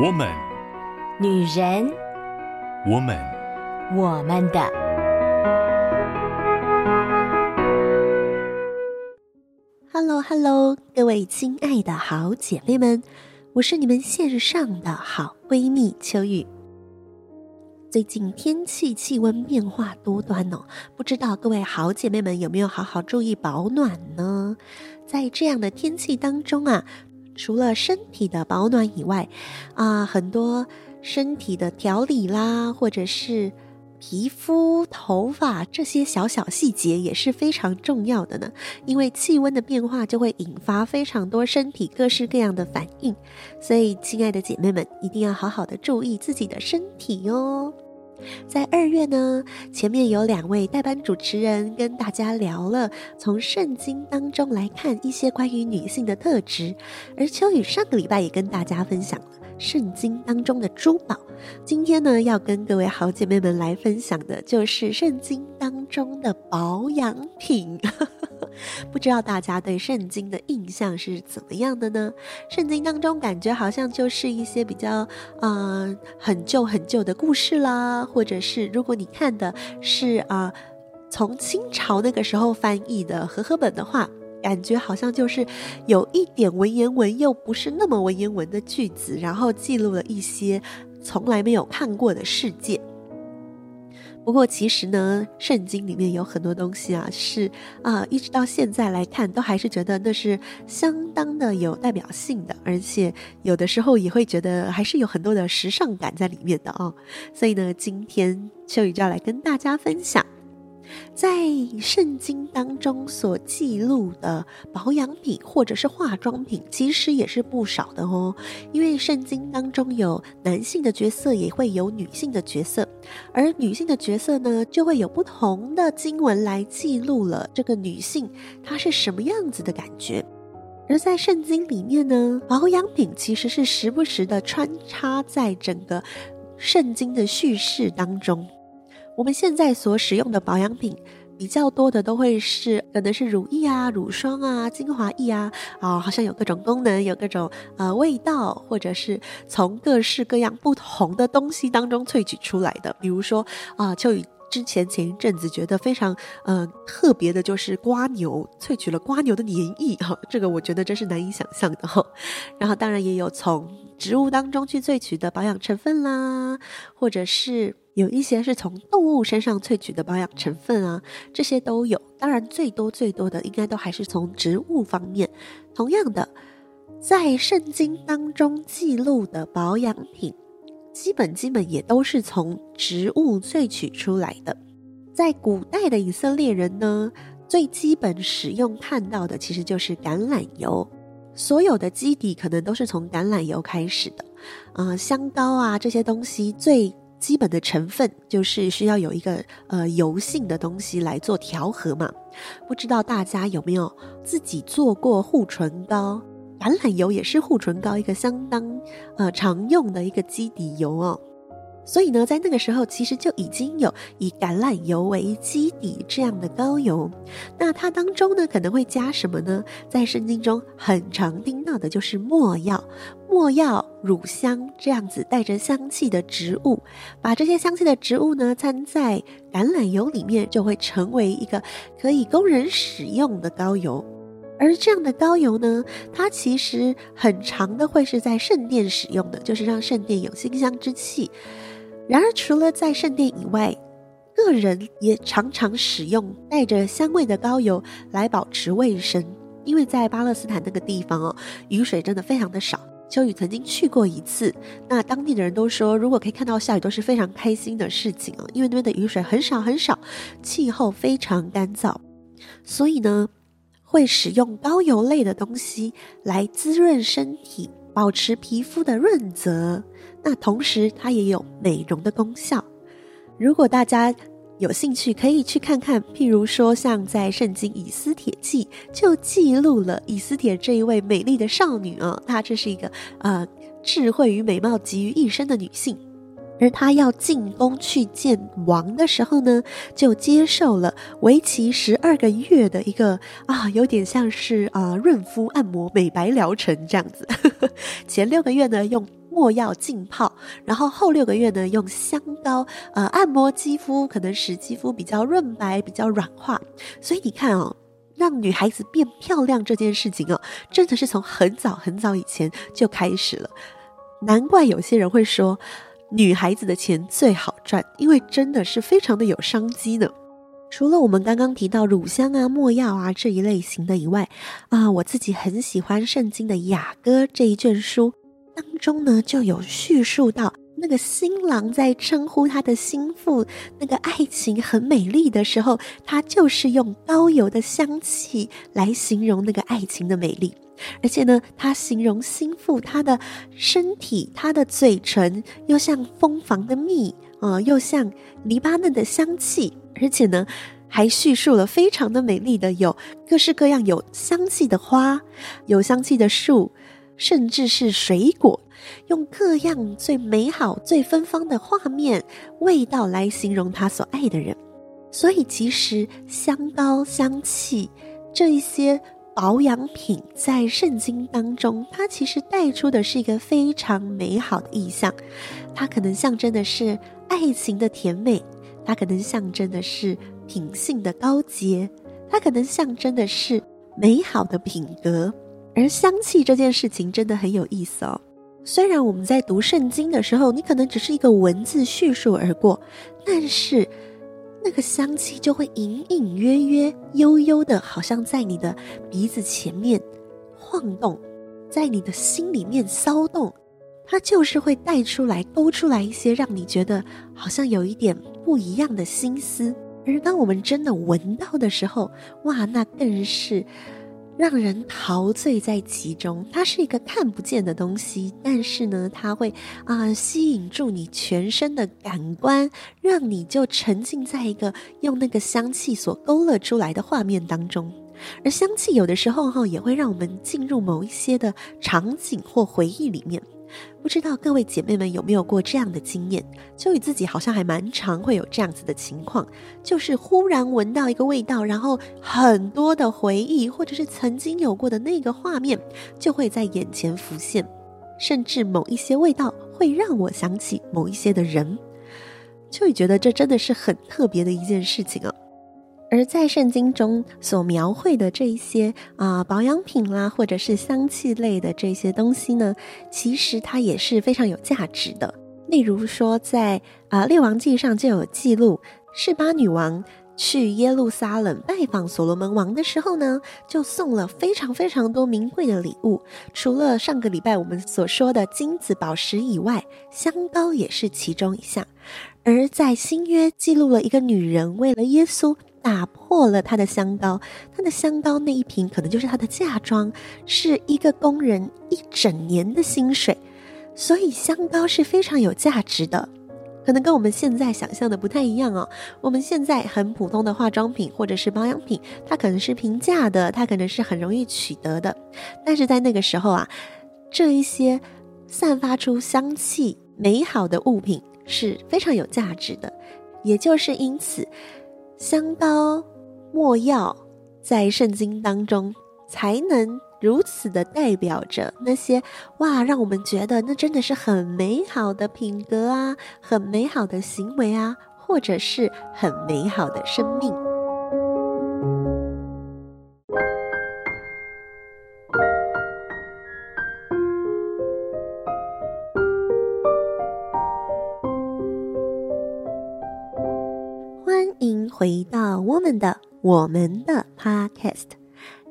我们，女人，我们，我们的。Hello，Hello，各位亲爱的好姐妹们，我是你们线上的好闺蜜秋雨。最近天气气温变化多端哦，不知道各位好姐妹们有没有好好注意保暖呢？在这样的天气当中啊，除了身体的保暖以外，啊，很多身体的调理啦，或者是皮肤、头发这些小小细节也是非常重要的呢。因为气温的变化就会引发非常多身体各式各样的反应，所以亲爱的姐妹们一定要好好的注意自己的身体哟。在二月呢，前面有两位代班主持人跟大家聊了从圣经当中来看一些关于女性的特质，而秋雨上个礼拜也跟大家分享了圣经当中的珠宝。今天呢，要跟各位好姐妹们来分享的就是圣经当中的保养品。不知道大家对圣经的印象是怎么样的呢？圣经当中感觉好像就是一些比较啊、很旧很旧的故事啦，或者是如果你看的是啊、从清朝那个时候翻译的和合本的话，感觉好像就是有一点文言文又不是那么文言文的句子，然后记录了一些从来没有看过的世界。不过其实呢，圣经里面有很多东西啊，是啊，一直到现在来看，都还是觉得那是相当的有代表性的，而且有的时候也会觉得还是有很多的时尚感在里面的啊。所以呢，今天秋雨就要来跟大家分享。在圣经当中所记录的保养品或者是化妆品，其实也是不少的哦。因为圣经当中有男性的角色，也会有女性的角色，而女性的角色呢，就会有不同的经文来记录了这个女性她是什么样子的感觉。而在圣经里面呢，保养品其实是时不时的穿插在整个圣经的叙事当中。我们现在所使用的保养品比较多的都会是，可能是乳液啊、乳霜啊、精华液啊，啊、好像有各种功能，有各种呃味道，或者是从各式各样不同的东西当中萃取出来的。比如说啊，秋雨之前前一阵子觉得非常呃特别的，就是瓜牛萃取了瓜牛的粘液哈、这个我觉得真是难以想象的哈、然后当然也有从植物当中去萃取的保养成分啦，或者是。有一些是从动物身上萃取的保养成分啊，这些都有。当然，最多最多的应该都还是从植物方面。同样的，在圣经当中记录的保养品，基本基本也都是从植物萃取出来的。在古代的以色列人呢，最基本使用看到的其实就是橄榄油，所有的基底可能都是从橄榄油开始的。啊、呃，香膏啊这些东西最。基本的成分就是需要有一个呃油性的东西来做调和嘛。不知道大家有没有自己做过护唇膏？橄榄油也是护唇膏一个相当呃常用的一个基底油哦。所以呢，在那个时候其实就已经有以橄榄油为基底这样的膏油。那它当中呢可能会加什么呢？在圣经中很常听到的就是没药、没药、乳香这样子带着香气的植物，把这些香气的植物呢掺在橄榄油里面，就会成为一个可以供人使用的膏油。而这样的膏油呢，它其实很长的会是在圣殿使用的，就是让圣殿有馨香之气。然而，除了在圣殿以外，个人也常常使用带着香味的膏油来保持卫生。因为在巴勒斯坦那个地方哦，雨水真的非常的少。秋雨曾经去过一次，那当地的人都说，如果可以看到下雨，都是非常开心的事情哦。因为那边的雨水很少很少，气候非常干燥，所以呢，会使用膏油类的东西来滋润身体，保持皮肤的润泽。那同时，它也有美容的功效。如果大家有兴趣，可以去看看。譬如说，像在圣经《以斯帖记》就记录了以斯帖这一位美丽的少女啊、她这是一个呃智慧与美貌集于一身的女性。而她要进宫去见王的时候呢，就接受了为期十二个月的一个啊，有点像是啊润肤按摩美白疗程这样子。前六个月呢，用没药浸泡，然后后六个月呢，用香膏呃按摩肌肤，可能使肌肤比较润白、比较软化。所以你看哦，让女孩子变漂亮这件事情哦，真的是从很早很早以前就开始了。难怪有些人会说，女孩子的钱最好赚，因为真的是非常的有商机呢。除了我们刚刚提到乳香啊、没药啊这一类型的以外，啊，我自己很喜欢圣经的雅歌这一卷书当中呢，就有叙述到那个新郎在称呼他的心腹那个爱情很美丽的时候，他就是用高油的香气来形容那个爱情的美丽，而且呢，他形容心腹他的身体、他的嘴唇又像蜂房的蜜，呃，又像黎巴嫩的香气。而且呢，还叙述了非常的美丽的，有各式各样有香气的花，有香气的树，甚至是水果，用各样最美好、最芬芳的画面、味道来形容他所爱的人。所以，其实香膏、香气这一些保养品，在圣经当中，它其实带出的是一个非常美好的意象，它可能象征的是爱情的甜美。它可能象征的是品性的高洁，它可能象征的是美好的品格。而香气这件事情真的很有意思哦。虽然我们在读圣经的时候，你可能只是一个文字叙述而过，但是那个香气就会隐隐约约、悠悠的，好像在你的鼻子前面晃动，在你的心里面骚动。它就是会带出来、勾出来一些让你觉得好像有一点不一样的心思，而当我们真的闻到的时候，哇，那更是让人陶醉在其中。它是一个看不见的东西，但是呢，它会啊、吸引住你全身的感官，让你就沉浸在一个用那个香气所勾勒出来的画面当中。而香气有的时候哈，也会让我们进入某一些的场景或回忆里面。不知道各位姐妹们有没有过这样的经验？秋雨自己好像还蛮常会有这样子的情况，就是忽然闻到一个味道，然后很多的回忆或者是曾经有过的那个画面就会在眼前浮现，甚至某一些味道会让我想起某一些的人。秋雨觉得这真的是很特别的一件事情啊。而在圣经中所描绘的这一些啊、保养品啦，或者是香气类的这些东西呢，其实它也是非常有价值的。例如说在，啊列王记上就有记录，示巴女王去耶路撒冷拜访所罗门王的时候呢，就送了非常非常多名贵的礼物。除了上个礼拜我们所说的金子宝石以外，香膏也是其中一项。而在新约记录了一个女人为了耶稣。打破了他的香膏，他的香膏那一瓶可能就是他的嫁妆，是一个工人一整年的薪水，所以香膏是非常有价值的，可能跟我们现在想象的不太一样哦。我们现在很普通的化妆品或者是保养品，它可能是平价的，它可能是很容易取得的，但是在那个时候啊，这一些散发出香气美好的物品是非常有价值的，也就是因此。香膏、墨药，在圣经当中才能如此的代表着那些哇，让我们觉得那真的是很美好的品格啊，很美好的行为啊，或者是很美好的生命。欢迎回到我们的我们的 podcast，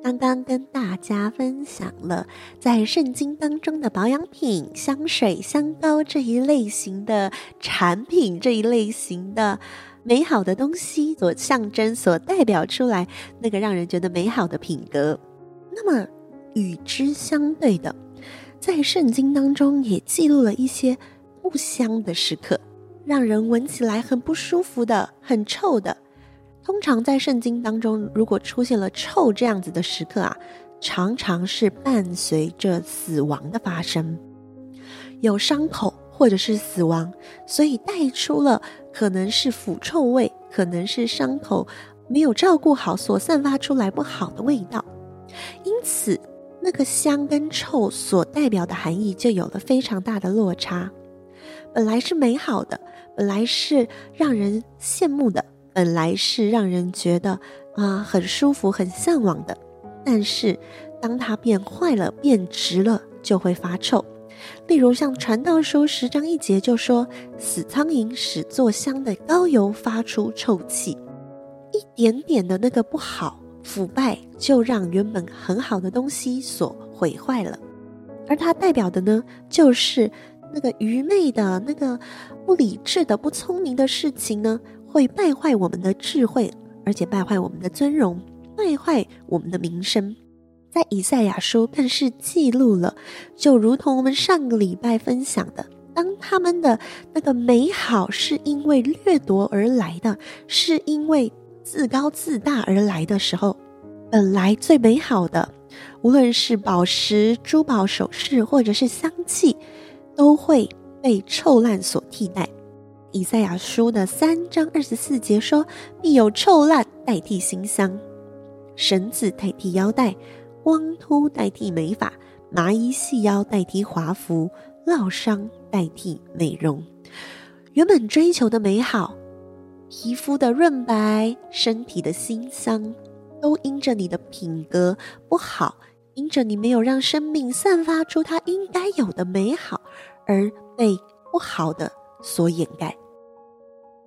刚刚跟大家分享了在圣经当中的保养品、香水、香膏这一类型的产品，这一类型的美好的东西所象征、所代表出来那个让人觉得美好的品格。那么与之相对的，在圣经当中也记录了一些不香的时刻，让人闻起来很不舒服的、很臭的。通常在圣经当中，如果出现了臭这样子的时刻啊，常常是伴随着死亡的发生，有伤口或者是死亡，所以带出了可能是腐臭味，可能是伤口没有照顾好所散发出来不好的味道。因此，那个香跟臭所代表的含义就有了非常大的落差。本来是美好的，本来是让人羡慕的，本来是让人觉得啊很舒服、很向往的，但是当它变坏了、变质了，就会发臭。例如像《传道书》十章一节就说：“死苍蝇使做香的膏油发出臭气。”一点点的那个不好、腐败，就让原本很好的东西所毁坏了。而它代表的呢，就是那个愚昧的、那个不理智的、不聪明的事情呢，会败坏我们的智慧，而且败坏我们的尊荣，败坏我们的名声。在以赛亚书更是记录了，就如同我们上个礼拜分享的，当他们的那个美好是因为掠夺而来的，是因为自高自大而来的时候，本来最美好的，无论是宝石、珠宝首饰，或者是香气，都会被臭烂所替代。以赛亚书的三章二十四节说：“必有臭烂代替馨香，绳子代替腰带。”光秃代替美发，麻衣细腰代替华服，烙伤代替美容。原本追求的美好，皮肤的润白，身体的馨香，都因着你的品格不好，因着你没有让生命散发出它应该有的美好，而被不好的所掩盖。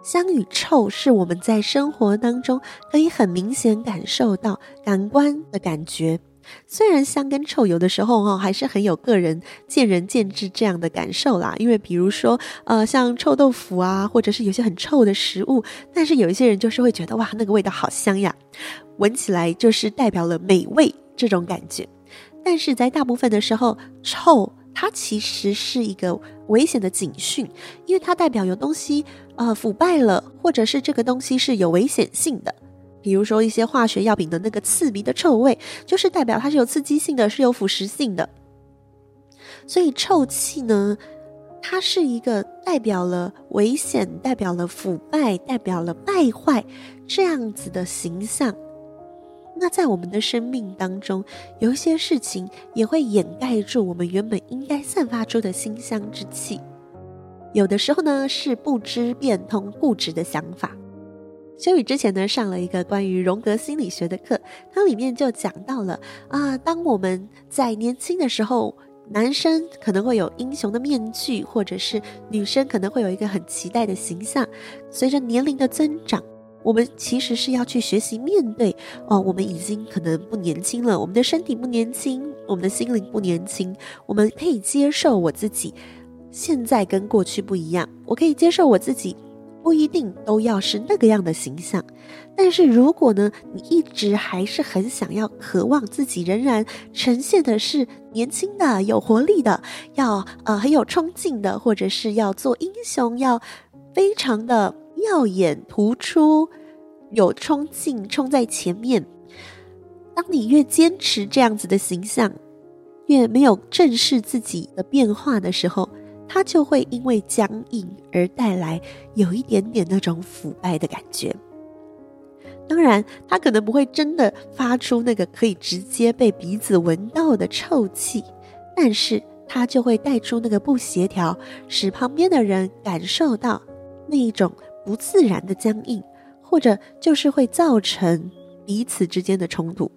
香与臭是我们在生活当中可以很明显感受到感官的感觉。虽然香跟臭有的时候哈还是很有个人见仁见智这样的感受啦，因为比如说呃像臭豆腐啊，或者是有些很臭的食物，但是有一些人就是会觉得哇那个味道好香呀，闻起来就是代表了美味这种感觉。但是在大部分的时候，臭它其实是一个危险的警讯，因为它代表有东西呃腐败了，或者是这个东西是有危险性的。比如说一些化学药品的那个刺鼻的臭味，就是代表它是有刺激性的，是有腐蚀性的。所以臭气呢，它是一个代表了危险、代表了腐败、代表了败坏这样子的形象。那在我们的生命当中，有一些事情也会掩盖住我们原本应该散发出的馨香之气。有的时候呢，是不知变通、固执的想法。修宇之前呢，上了一个关于荣格心理学的课，它里面就讲到了啊，当我们在年轻的时候，男生可能会有英雄的面具，或者是女生可能会有一个很期待的形象。随着年龄的增长，我们其实是要去学习面对哦，我们已经可能不年轻了，我们的身体不年轻，我们的心灵不年轻，我们可以接受我自己现在跟过去不一样，我可以接受我自己。不一定都要是那个样的形象，但是如果呢，你一直还是很想要、渴望自己仍然呈现的是年轻的、有活力的，要呃很有冲劲的，或者是要做英雄，要非常的耀眼、突出、有冲劲、冲在前面。当你越坚持这样子的形象，越没有正视自己的变化的时候。它就会因为僵硬而带来有一点点那种腐败的感觉。当然，它可能不会真的发出那个可以直接被鼻子闻到的臭气，但是它就会带出那个不协调，使旁边的人感受到那一种不自然的僵硬，或者就是会造成彼此之间的冲突。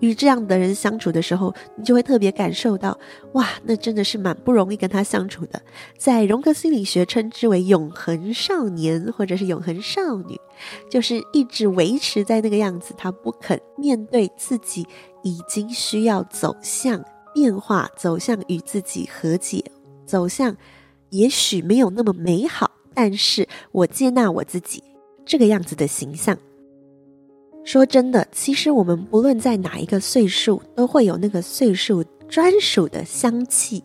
与这样的人相处的时候，你就会特别感受到，哇，那真的是蛮不容易跟他相处的。在荣格心理学称之为“永恒少年”或者是“永恒少女”，就是一直维持在那个样子，他不肯面对自己已经需要走向变化，走向与自己和解，走向也许没有那么美好，但是我接纳我自己这个样子的形象。说真的，其实我们不论在哪一个岁数，都会有那个岁数专属的香气。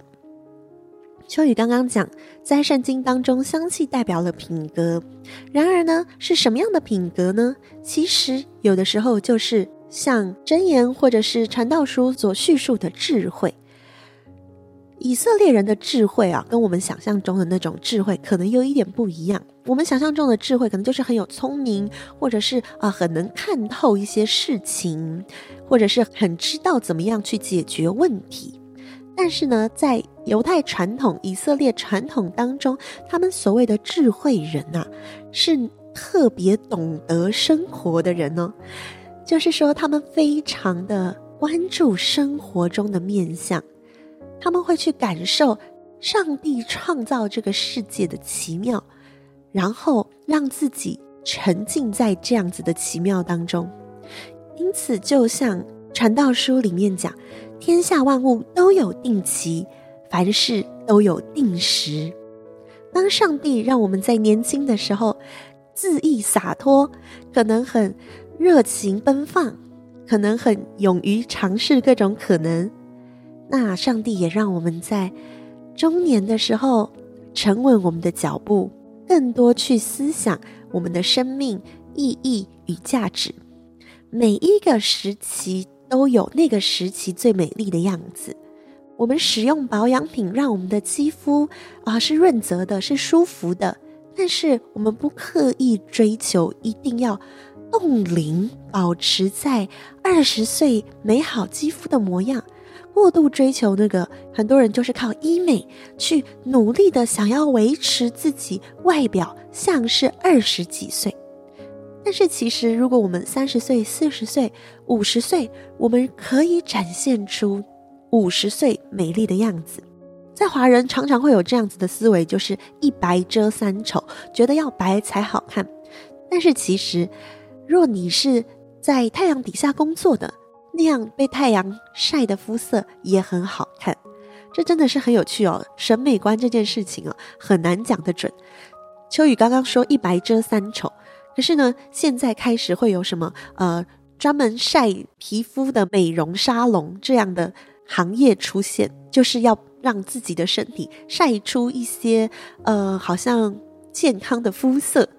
秋雨刚刚讲，在圣经当中，香气代表了品格。然而呢，是什么样的品格呢？其实有的时候就是像箴言或者是传道书所叙述的智慧。以色列人的智慧啊，跟我们想象中的那种智慧可能有一点不一样。我们想象中的智慧，可能就是很有聪明，或者是啊很能看透一些事情，或者是很知道怎么样去解决问题。但是呢，在犹太传统、以色列传统当中，他们所谓的智慧人呐、啊，是特别懂得生活的人呢、哦。就是说，他们非常的关注生活中的面相。他们会去感受上帝创造这个世界的奇妙，然后让自己沉浸在这样子的奇妙当中。因此，就像传道书里面讲，天下万物都有定期，凡事都有定时。当上帝让我们在年轻的时候恣意洒脱，可能很热情奔放，可能很勇于尝试各种可能。那上帝也让我们在中年的时候沉稳我们的脚步，更多去思想我们的生命意义与价值。每一个时期都有那个时期最美丽的样子。我们使用保养品，让我们的肌肤啊是润泽的，是舒服的。但是我们不刻意追求一定要冻龄，保持在二十岁美好肌肤的模样。过度追求那个，很多人就是靠医美去努力的想要维持自己外表像是二十几岁。但是其实，如果我们三十岁、四十岁、五十岁，我们可以展现出五十岁美丽的样子。在华人常常会有这样子的思维，就是一白遮三丑，觉得要白才好看。但是其实，若你是在太阳底下工作的，那样被太阳晒的肤色也很好看，这真的是很有趣哦。审美观这件事情啊，很难讲得准。秋雨刚刚说一白遮三丑，可是呢，现在开始会有什么呃专门晒皮肤的美容沙龙这样的行业出现，就是要让自己的身体晒出一些呃好像健康的肤色。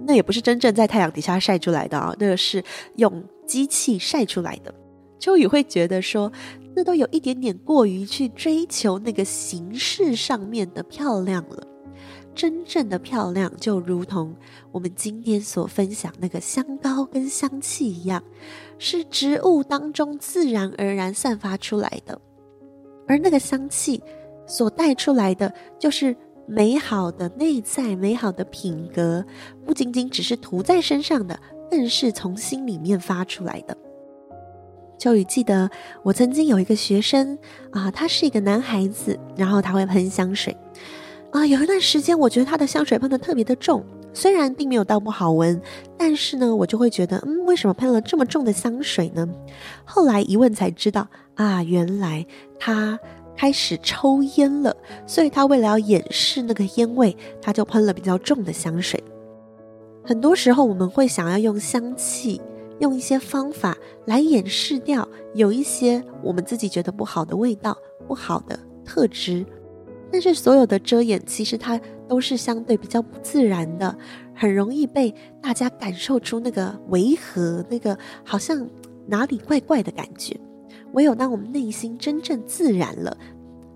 那也不是真正在太阳底下晒出来的啊，那个是用机器晒出来的。秋雨会觉得说，那都有一点点过于去追求那个形式上面的漂亮了。真正的漂亮，就如同我们今天所分享那个香膏跟香气一样，是植物当中自然而然散发出来的。而那个香气所带出来的，就是美好的内在、美好的品格，不仅仅只是涂在身上的，更是从心里面发出来的。秋雨记得，我曾经有一个学生啊，他是一个男孩子，然后他会喷香水啊。有一段时间，我觉得他的香水喷得特别的重，虽然并没有到不好闻，但是呢，我就会觉得，嗯，为什么喷了这么重的香水呢？后来一问才知道，啊，原来他开始抽烟了，所以他为了要掩饰那个烟味，他就喷了比较重的香水。很多时候，我们会想要用香气。用一些方法来掩饰掉有一些我们自己觉得不好的味道、不好的特质，但是所有的遮掩其实它都是相对比较不自然的，很容易被大家感受出那个违和、那个好像哪里怪怪的感觉。唯有当我们内心真正自然了，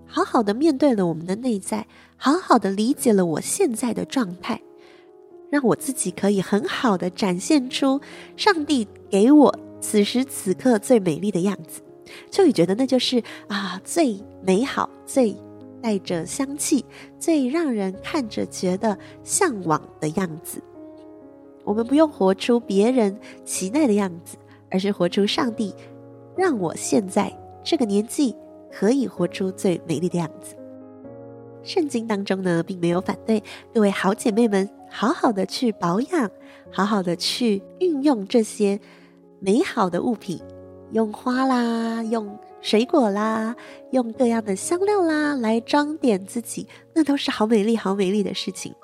好好的面对了我们的内在，好好的理解了我现在的状态。让我自己可以很好的展现出上帝给我此时此刻最美丽的样子，秋雨觉得那就是啊最美好、最带着香气、最让人看着觉得向往的样子。我们不用活出别人期待的样子，而是活出上帝让我现在这个年纪可以活出最美丽的样子。圣经当中呢，并没有反对各位好姐妹们好好的去保养，好好的去运用这些美好的物品，用花啦，用水果啦，用各样的香料啦来装点自己，那都是好美丽、好美丽的事情。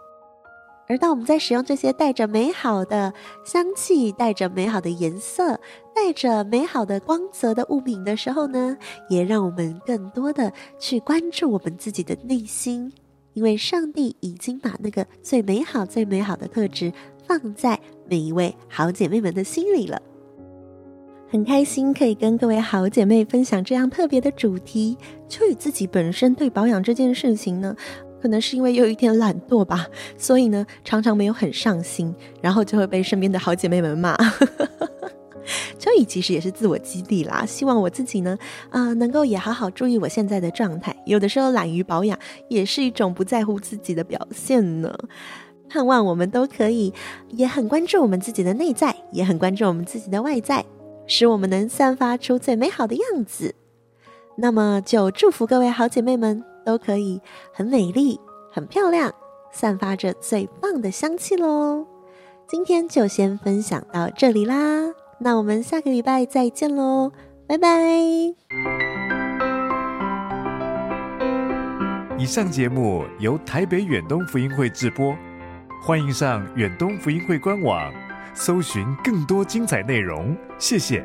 而当我们在使用这些带着美好的香气、带着美好的颜色、带着美好的光泽的物品的时候呢，也让我们更多的去关注我们自己的内心，因为上帝已经把那个最美好、最美好的特质放在每一位好姐妹们的心里了。很开心可以跟各位好姐妹分享这样特别的主题。秋雨自己本身对保养这件事情呢，可能是因为有一点懒惰吧，所以呢常常没有很上心，然后就会被身边的好姐妹们骂。秋雨其实也是自我激励啦，希望我自己呢，啊、能够也好好注意我现在的状态。有的时候懒于保养，也是一种不在乎自己的表现呢。盼望我们都可以，也很关注我们自己的内在，也很关注我们自己的外在。使我们能散发出最美好的样子，那么就祝福各位好姐妹们都可以很美丽、很漂亮，散发着最棒的香气喽。今天就先分享到这里啦，那我们下个礼拜再见喽，拜拜。以上节目由台北远东福音会直播，欢迎上远东福音会官网。搜寻更多精彩内容，谢谢。